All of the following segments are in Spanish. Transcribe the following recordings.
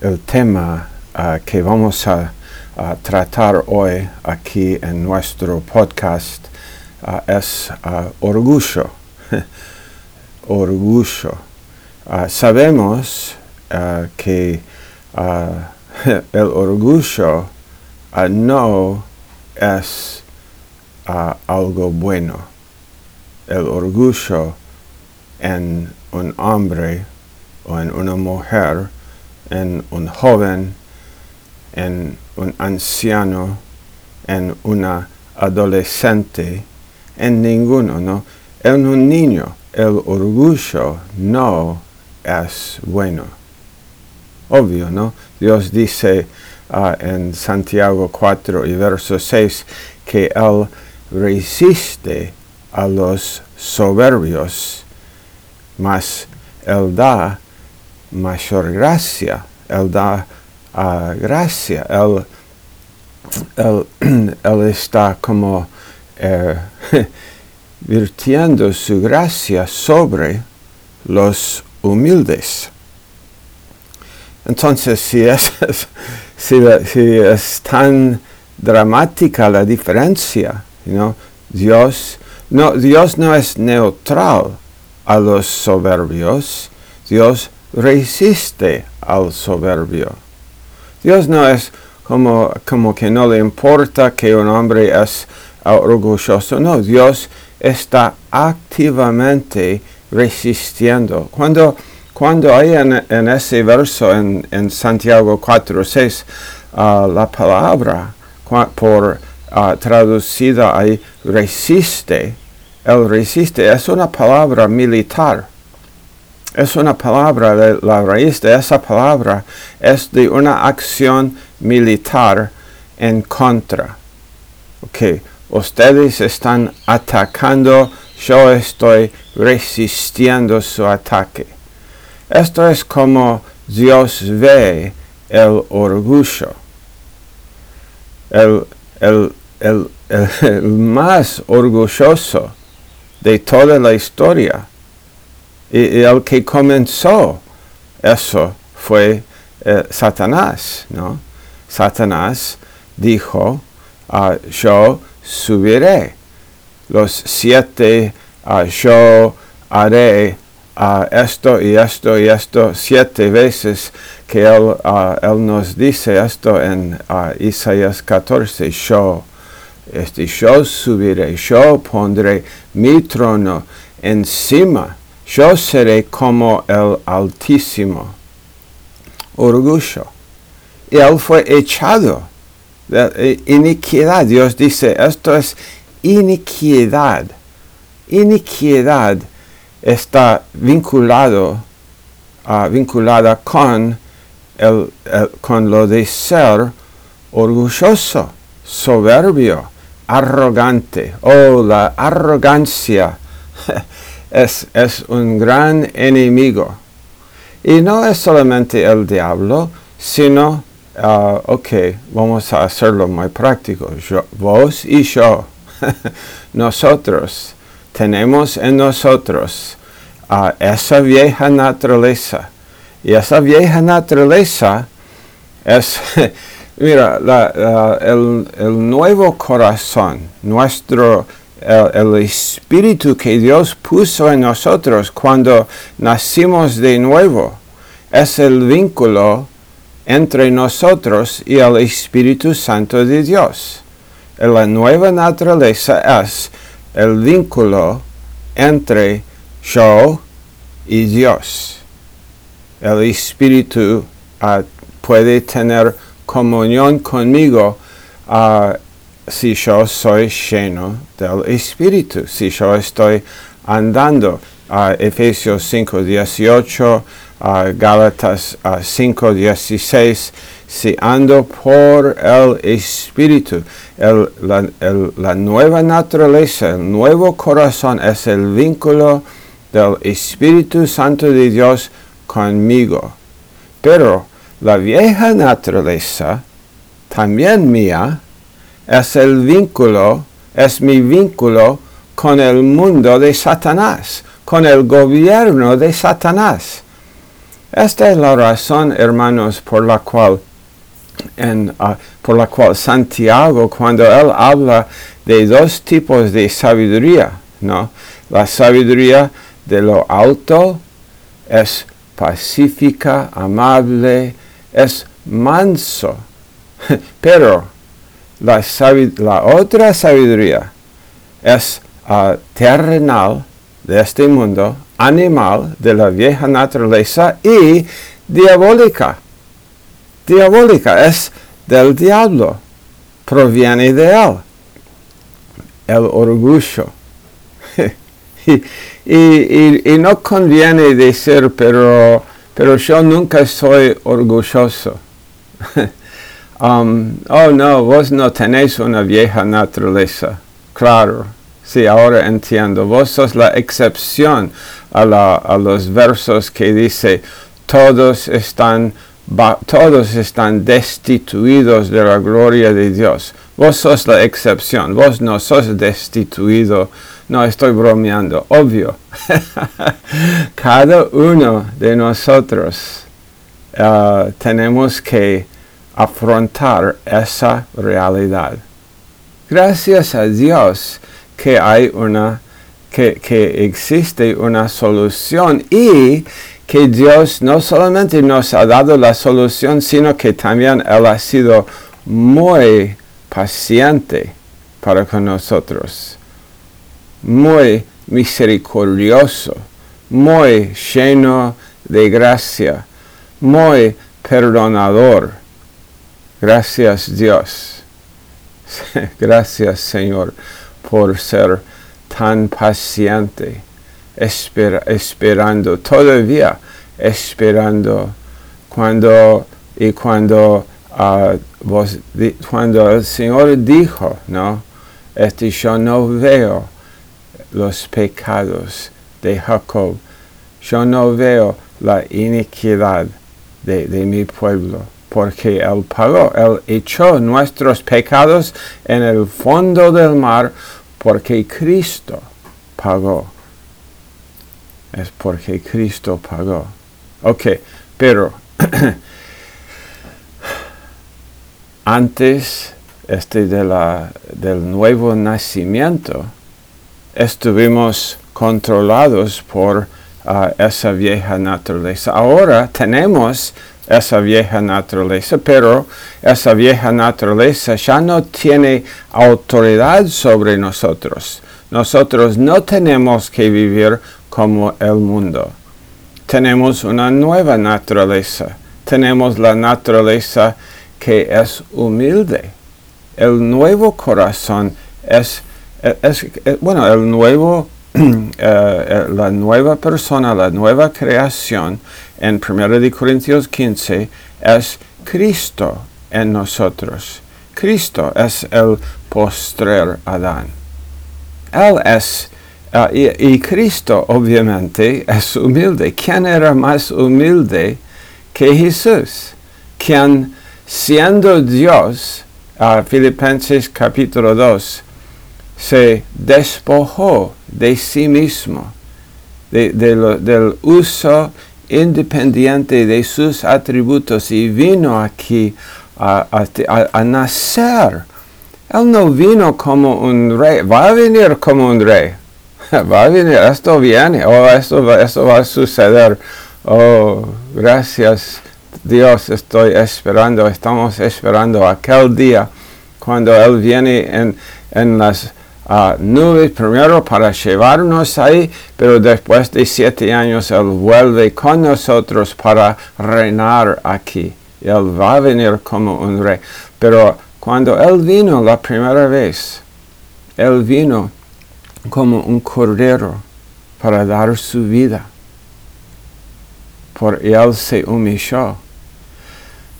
el tema uh, que vamos a, tratar hoy aquí en nuestro podcast uh, es uh, orgullo. orgullo. sabemos que el orgullo no es algo bueno. El orgullo en un hombre o en una mujer en un joven, en un anciano, en una adolescente, en ninguno, ¿no? En un niño, el orgullo no es bueno. Obvio, ¿no? Dios dice uh, en Santiago 4 y verso 6 que Él resiste a los soberbios, mas Él da mayor gracia. Él da uh, gracia. Él, él, está como eh, virtiendo su gracia sobre los humildes. Entonces, si es, es tan dramática la diferencia, you Dios, no, Dios no es neutral a los soberbios, Dios resiste al soberbio. Dios no es como, como que no le importa que un hombre es orgulloso, no, Dios está activamente resistiendo. Cuando, cuando hay en, ese verso en, Santiago 4, 6, uh, la palabra por uh, traducida ahí resiste, el resiste es una palabra militar es una palabra, la raíz de esa palabra es de una acción militar en contra. Ustedes están atacando, yo estoy resistiendo su ataque. Esto es como Dios ve el orgullo. El, el, el más orgulloso de toda la historia y, el que comenzó eso fue eh, Satanás, ¿no? Satanás dijo, ah, yo subiré los siete, uh, yo haré uh, esto y esto y esto siete veces que él, él nos dice esto en Isaías 14, yo, este, yo subiré, yo pondré mi trono encima yo seré como el Altísimo. Orgullo. Y él fue echado. De iniquidad. Dios dice, esto es iniquidad. Iniquidad está vinculado, uh, vinculada con, el, con lo de ser orgulloso, soberbio, arrogante. Oh, la arrogancia es, es un gran enemigo. Y no es solamente el diablo, sino, uh, ok, vamos a hacerlo muy práctico. vos y yo, nosotros, tenemos en nosotros uh, esa vieja naturaleza. Y esa vieja naturaleza es, mira, el, el nuevo corazón, nuestro el, espíritu que Dios puso en nosotros cuando nacimos de nuevo. Es el vínculo entre nosotros y el Espíritu Santo de Dios. La nueva naturaleza es el vínculo entre yo y Dios. El Espíritu ah, puede tener comunión conmigo uh, si yo soy lleno del Espíritu, si yo estoy andando. a Efesios 5, 18, uh, Gálatas 5, 16, si ando por el Espíritu, la, nueva naturaleza, el nuevo corazón es el vínculo del Espíritu Santo de Dios conmigo. Pero la vieja naturaleza, también mía, es el vínculo, es mi vínculo con el mundo de Satanás, con el gobierno de Satanás. Esta es la razón, hermanos, por la cual uh, por la cual Santiago, cuando él habla de dos tipos de sabiduría, ¿no? La sabiduría de lo alto es pacífica, amable, es manso. Pero la, otra sabiduría es uh, terrenal de este mundo, animal de la vieja naturaleza y diabólica. Diabólica es del diablo, proviene de él. El orgullo. y, y, no conviene decir, pero, pero yo nunca soy orgulloso. um, oh no, vos no tenéis una vieja naturaleza. Claro, sí, ahora entiendo. Vos sos la excepción a, los versos que dice, todos están todos están destituidos de la gloria de Dios. Vos sos la excepción, vos no sos destituido. No, estoy bromeando, obvio. Cada uno de nosotros uh, tenemos que afrontar esa realidad. Gracias a Dios que hay una, que, que existe una solución y que Dios no solamente nos ha dado la solución, sino que también Él ha sido muy paciente para con nosotros, muy misericordioso, muy lleno de gracia, muy perdonador. Gracias Dios. Gracias Señor por ser tan paciente esperando, todavía esperando, cuando y cuando, vos, cuando el Señor dijo, ¿no? Este yo no veo los pecados de Jacob, yo no veo la iniquidad de, de mi pueblo porque Él pagó, Él echó nuestros pecados en el fondo del mar porque Cristo pagó es porque Cristo pagó. Ok, pero antes este de la, del nuevo nacimiento, estuvimos controlados por uh, esa vieja naturaleza. Ahora tenemos esa vieja naturaleza, pero esa vieja naturaleza ya no tiene autoridad sobre nosotros. Nosotros no tenemos que vivir como el mundo. Tenemos una nueva naturaleza. Tenemos la naturaleza que es humilde. El nuevo corazón es, bueno, el nuevo, eh, eh, la nueva persona, la nueva creación en 1 Corintios 15 es Cristo en nosotros. Cristo es el postrer Adán. Él es Ah, y, Cristo obviamente es humilde. ¿Quién era más humilde que Jesús? Quien siendo Dios, Filipenses capítulo 2, se despojó de sí mismo, del uso independiente de sus atributos y vino aquí a nacer. Él no vino como un rey, va a venir como un rey va a venir, esto viene, oh, esto, esto va a suceder. Oh, gracias Dios, estoy esperando, estamos esperando aquel día cuando Él viene en, en las uh, nubes primero para llevarnos ahí, pero después de siete años Él vuelve con nosotros para reinar aquí. Él va a venir como un rey. Pero cuando Él vino la primera vez, Él vino como un cordero para dar su vida. Por él se humilló.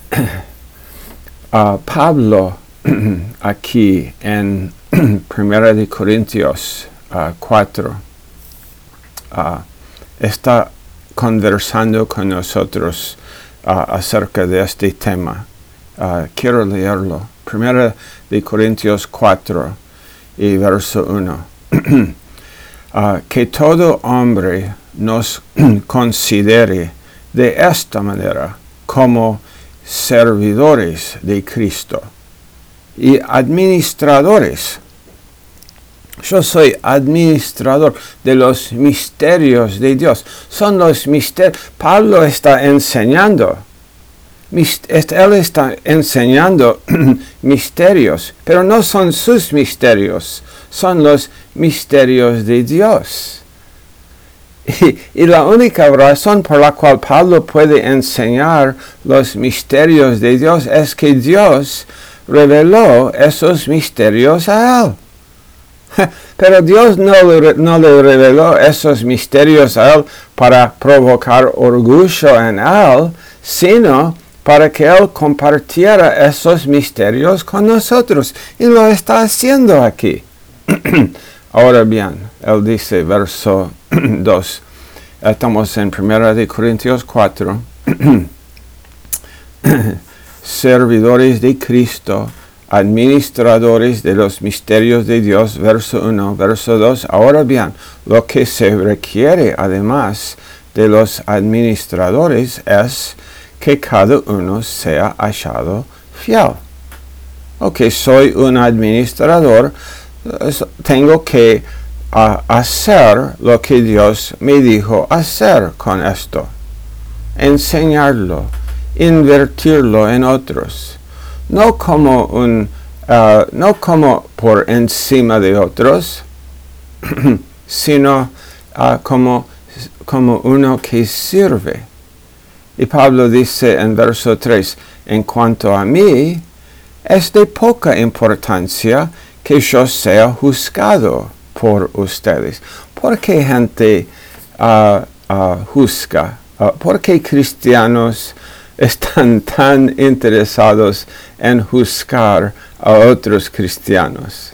Pablo aquí en 1 de Corintios 4 está conversando con nosotros acerca de este tema. quiero leerlo. 1 de Corintios 4 y verso 1. Ah, que todo hombre nos considere de esta manera como servidores de Cristo y administradores. Yo soy administrador de los misterios de Dios. Son los misterios. Pablo está enseñando. Él está enseñando misterios, pero no son sus misterios, son los misterios de Dios. Y, la única razón por la cual Pablo puede enseñar los misterios de Dios es que Dios reveló esos misterios a él. Pero Dios no, no le reveló esos misterios a él para provocar orgullo en él, sino para que él compartiera esos misterios con nosotros. Y lo está haciendo aquí. Ahora bien, él dice, verso 2, estamos en 1 de Corintios 4, servidores de Cristo, administradores de los misterios de Dios, verso 1, verso 2. Ahora bien, lo que se requiere además de los administradores es que cada uno sea hallado fiel. Ok, soy un administrador, tengo que hacer lo que Dios me dijo hacer con esto. Enseñarlo, invertirlo en otros. No como un, uh, no como por encima de otros, sino uh, como, como uno que sirve. Y Pablo dice en verso 3, en cuanto a mí, es de poca importancia que yo sea juzgado por ustedes. ¿Por qué gente uh, juzga? ¿Por cristianos están tan interesados en juzgar a otros cristianos?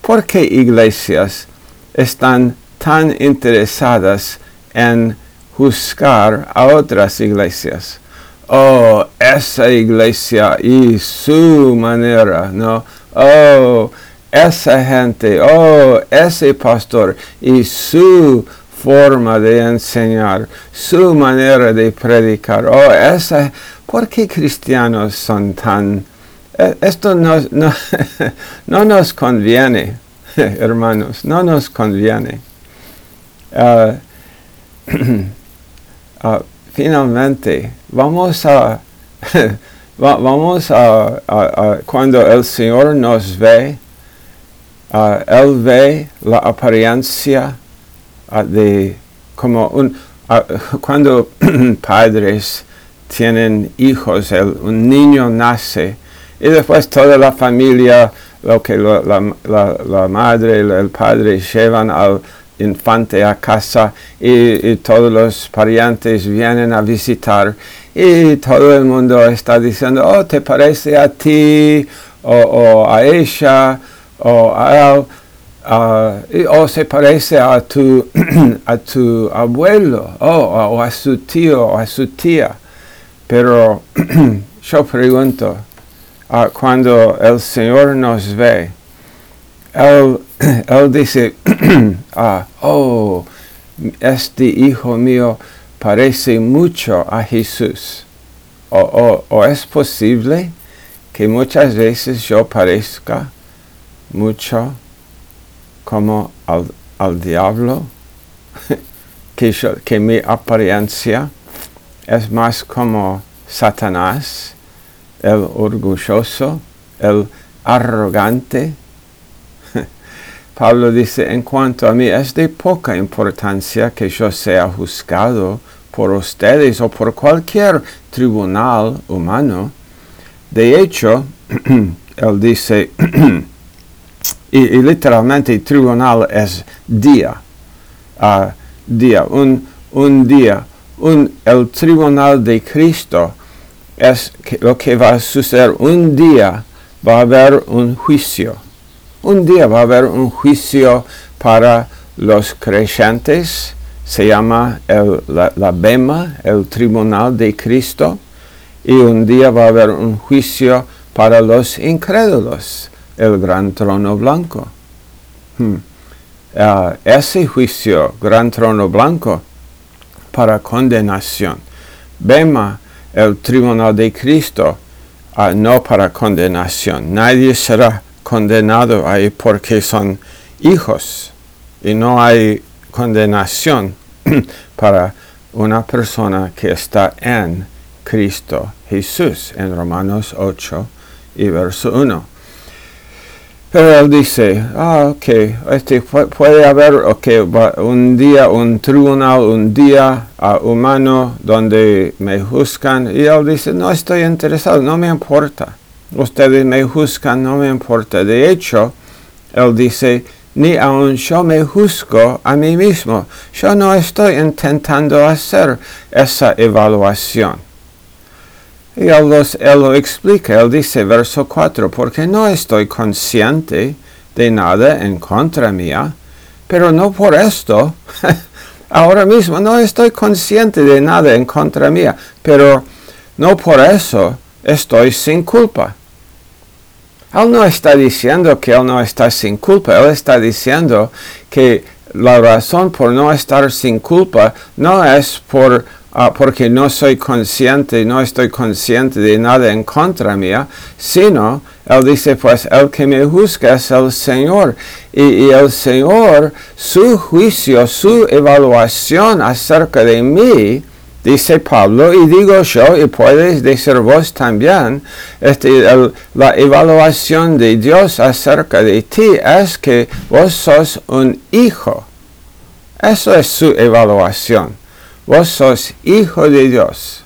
¿Por qué iglesias están tan interesadas en juzgar a otras iglesias? Oh, esa iglesia y su manera, ¿no? oh, esa gente, oh, ese pastor y su forma de enseñar, su manera de predicar, oh, esa, ¿por qué cristianos son tan... Eh, esto no, no, nos conviene, hermanos, no nos conviene. Ah, ah, finalmente, vamos a vamos a, cuando el Señor nos ve, Él ve la apariencia de como un, cuando padres tienen hijos, un niño nace y después toda la familia, lo que la, la, madre y el padre llevan al infante a casa y, todos los parientes vienen a visitar y todo el mundo está diciendo, oh, te parece a ti o, a ella o a él. O se parece a tu, a tu abuelo, o a su tío, o a su tía. Pero yo pregunto, cuando el Señor nos ve, él, dice, ah, oh, este hijo mío parece mucho a Jesús. O, es posible que muchas veces yo parezca mucho como al, diablo, que, que mi apariencia es más como Satanás, el orgulloso, el arrogante, Pablo dice, en cuanto a mí, es de poca importancia que yo sea juzgado por ustedes o por cualquier tribunal humano. De hecho, él dice, y, literalmente tribunal es día, uh, día, un, día, un, el tribunal de Cristo es lo que va a suceder. Un día va a haber un juicio. Un día va a haber un juicio para los creyentes, se llama la, Bema, el Tribunal de Cristo, y un día va a haber un juicio para los incrédulos, el gran trono blanco. Hmm. Ah, ese juicio, gran trono blanco, para condenación. Bema el tribunal de Cristo, uh, no para condenación. Nadie será condenado ahí porque son hijos y no hay condenación para una persona que está en Cristo Jesús en Romanos 8 y verso 1. Pero él dice, ah, ok, este, puede haber okay, un día, un tribunal, un día uh, humano donde me juzgan. Y él dice, no estoy interesado, no me importa. Ustedes me juzgan, no me importa. De hecho, él dice, ni aun yo me juzgo a mí mismo. Yo no estoy intentando hacer esa evaluación. Y él, lo explica, él dice, verso 4, porque no estoy consciente de nada en contra mía, pero no por esto. Ahora mismo no estoy consciente de nada en contra mía, pero no por eso estoy sin culpa. Él no está diciendo que él no está sin culpa, él está diciendo que la razón por no estar sin culpa no es por Ah, porque no soy consciente, no estoy consciente de nada en contra mía, sino él dice, pues el que me juzga es el Señor. Y, el Señor, su juicio, su evaluación acerca de mí, dice Pablo, y digo yo, y puedes decir vos también, este, la evaluación de Dios acerca de ti es que vos sos un hijo. Eso es su evaluación. Vos sos hijo de Dios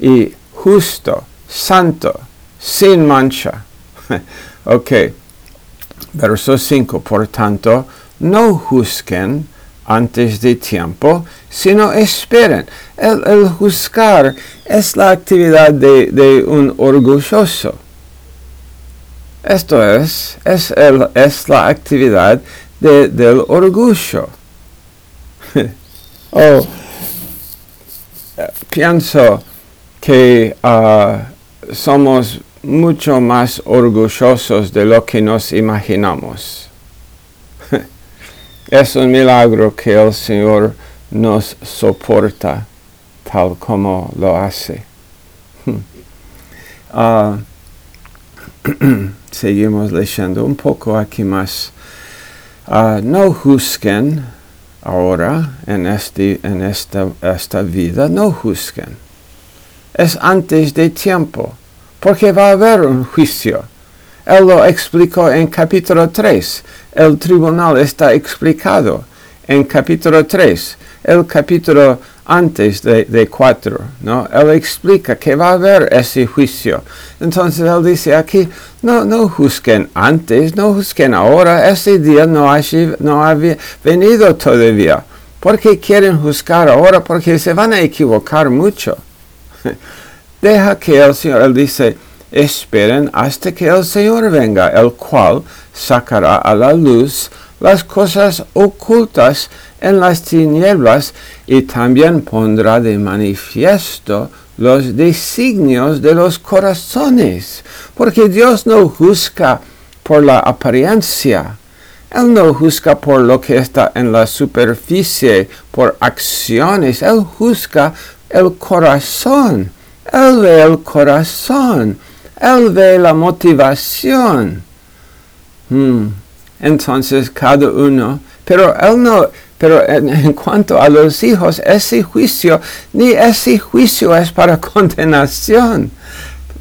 y justo, santo, sin mancha. ok. Verso 5. Por tanto, no juzguen antes de tiempo, sino esperen. El, juzgar es la actividad de, un orgulloso. Esto es, es, el, es la actividad del orgullo. oh, pienso que ah, somos mucho más orgullosos de lo que nos imaginamos. es un milagro que el Señor nos soporta tal como lo hace. Ah, seguimos leyendo un poco aquí más. Ah, no juzguen ahora en, este, en esta, esta vida no juzguen. Es antes de tiempo, porque va a haber un juicio. Él lo explicó en capítulo 3. El tribunal está explicado en capítulo 3. El capítulo antes de, de 4, ¿no? Él explica que va a haber ese juicio. Entonces él dice aquí, no, no juzguen antes, no juzguen ahora, ese día no ha, no ha venido todavía. ¿Por qué quieren juzgar ahora? Porque se van a equivocar mucho. Deja que el Señor, él dice, esperen hasta que el Señor venga, el cual sacará a la luz las cosas ocultas en las tinieblas y también pondrá de manifiesto los designios de los corazones, porque Dios no juzga por la apariencia, Él no juzga por lo que está en la superficie, por acciones, Él juzga el corazón, Él ve el corazón, Él ve la motivación. Hmm. Entonces cada uno, pero Él no, pero en, cuanto a los hijos, ese juicio, ni ese juicio es para condenación.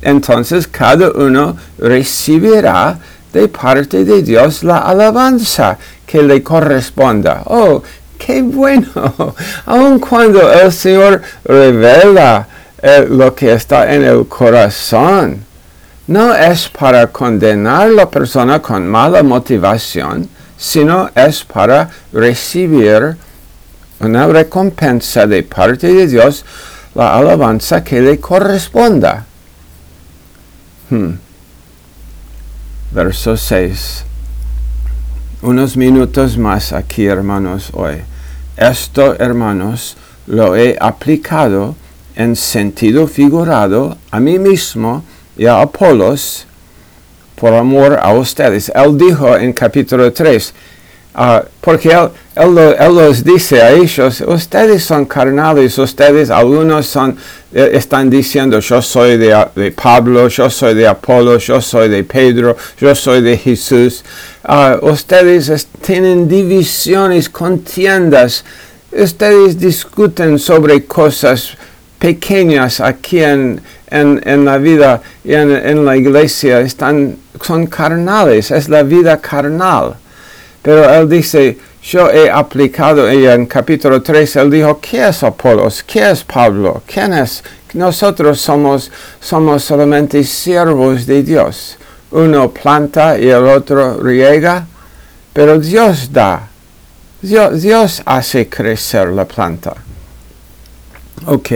Entonces cada uno recibirá de parte de Dios la alabanza que le corresponda. Oh, qué bueno. Aun cuando el Señor revela eh, lo que está en el corazón, no es para condenar a la persona con mala motivación, sino es para recibir una recompensa de parte de Dios, la alabanza que le corresponda. Hmm. Verso 6. Unos minutos más aquí, hermanos, hoy. Esto, hermanos, lo he aplicado en sentido figurado a mí mismo y a Apolos por amor a ustedes. Él dijo en capítulo 3, Ah, porque él, los dice a ellos, ustedes son carnales, ustedes algunos son, eh, están diciendo, yo soy de, Pablo, yo soy de Apolo, yo soy de Pedro, yo soy de Jesús. Ah, ustedes tienen divisiones, contiendas, ustedes discuten sobre cosas pequeñas aquí en, en, la vida y en, en la iglesia, están, son carnales, es la vida carnal. Pero él dice, yo he aplicado, y en capítulo 3 él dijo, ¿qué es Apolos? ¿Qué es Pablo? ¿Quién es? Nosotros somos, somos solamente siervos de Dios. Uno planta y el otro riega, pero Dios da. Dios, Dios hace crecer la planta. Ok.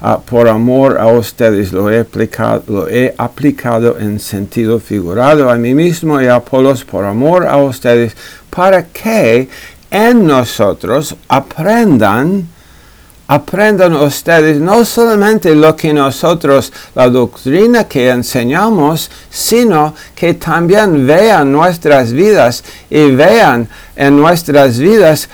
Ah, por amor a ustedes lo he, aplicado, lo he aplicado en sentido figurado a mí mismo y a Apolos por amor a ustedes, para que en nosotros aprendan, aprendan ustedes no solamente lo que nosotros, la doctrina que enseñamos, sino que también vean nuestras vidas y vean en nuestras vidas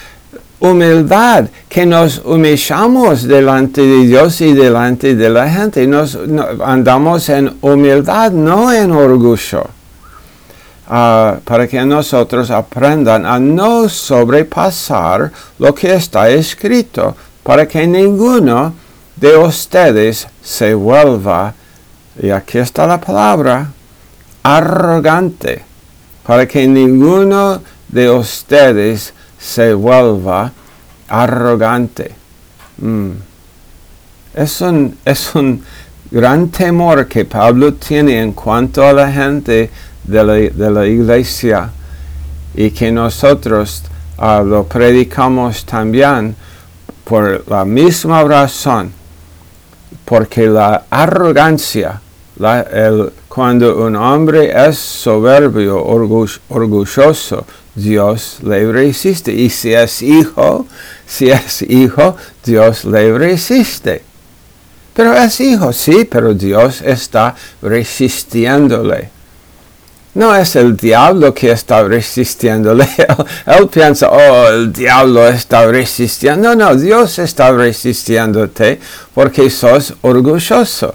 humildad, que nos humillamos delante de Dios y delante de la gente. Nos, andamos en humildad, no en orgullo. Ah, para que nosotros aprendan a no sobrepasar lo que está escrito, para que ninguno de ustedes se vuelva, y aquí está la palabra, arrogante, para que ninguno de ustedes se vuelva arrogante. Mm. Es, un, es un gran temor que Pablo tiene en cuanto a la gente de la, iglesia y que nosotros ah, lo predicamos también por la misma razón, porque la arrogancia, cuando un hombre es soberbio, orgulloso, Dios le resiste. Y si es hijo, si es hijo, Dios le resiste. Pero es hijo, sí, pero Dios está resistiéndole. No es el diablo que está resistiéndole. Él, piensa, oh, el diablo está resistiendo. No, no, Dios está resistiéndote porque sos orgulloso.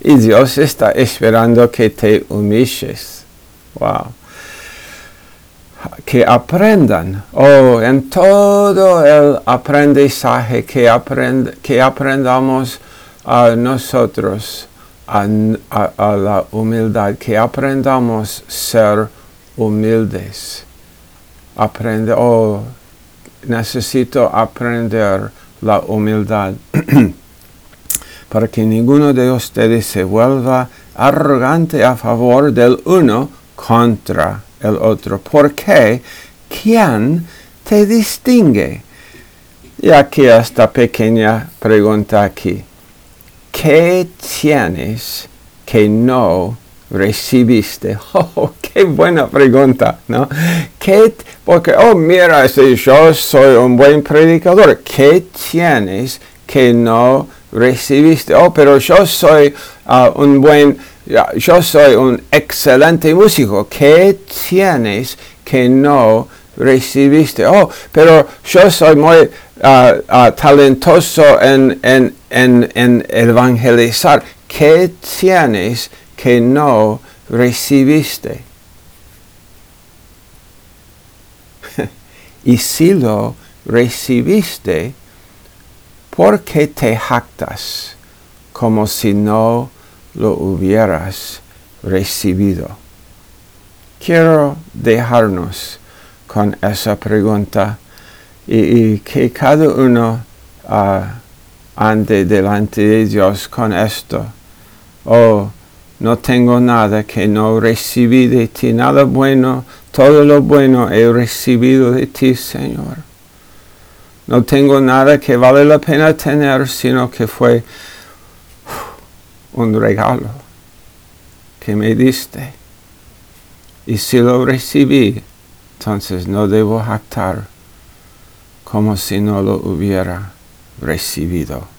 Y Dios está esperando que te humilles. Wow que aprendan, oh, en todo el aprendizaje que, que aprendamos a nosotros, a, la humildad, que aprendamos ser humildes. Aprende, oh, necesito aprender la humildad para que ninguno de ustedes se vuelva arrogante a favor del uno contra el otro. ¿Por qué? ¿Quién te distingue? Y aquí esta pequeña pregunta aquí. ¿Qué tienes que no recibiste? Oh, qué buena pregunta, ¿no? ¿Qué, porque, oh, mira, si yo soy un buen predicador, ¿qué tienes que no recibiste? Oh, pero yo soy uh, un buen yo soy un excelente músico. ¿Qué tienes que no recibiste? Oh, pero yo soy muy ah, ah, talentoso en, en, en, evangelizar. ¿Qué tienes que no recibiste? y si lo recibiste, ¿por qué te jactas como si no lo hubieras recibido? Quiero dejarnos con esa pregunta y, que cada uno uh, ande delante de Dios con esto. Oh, no tengo nada que no recibí de ti, nada bueno, todo lo bueno he recibido de ti, Señor. No tengo nada que vale la pena tener, sino que fue un regalo que me diste. Y si lo recibí, entonces no debo jactar como si no lo hubiera recibido.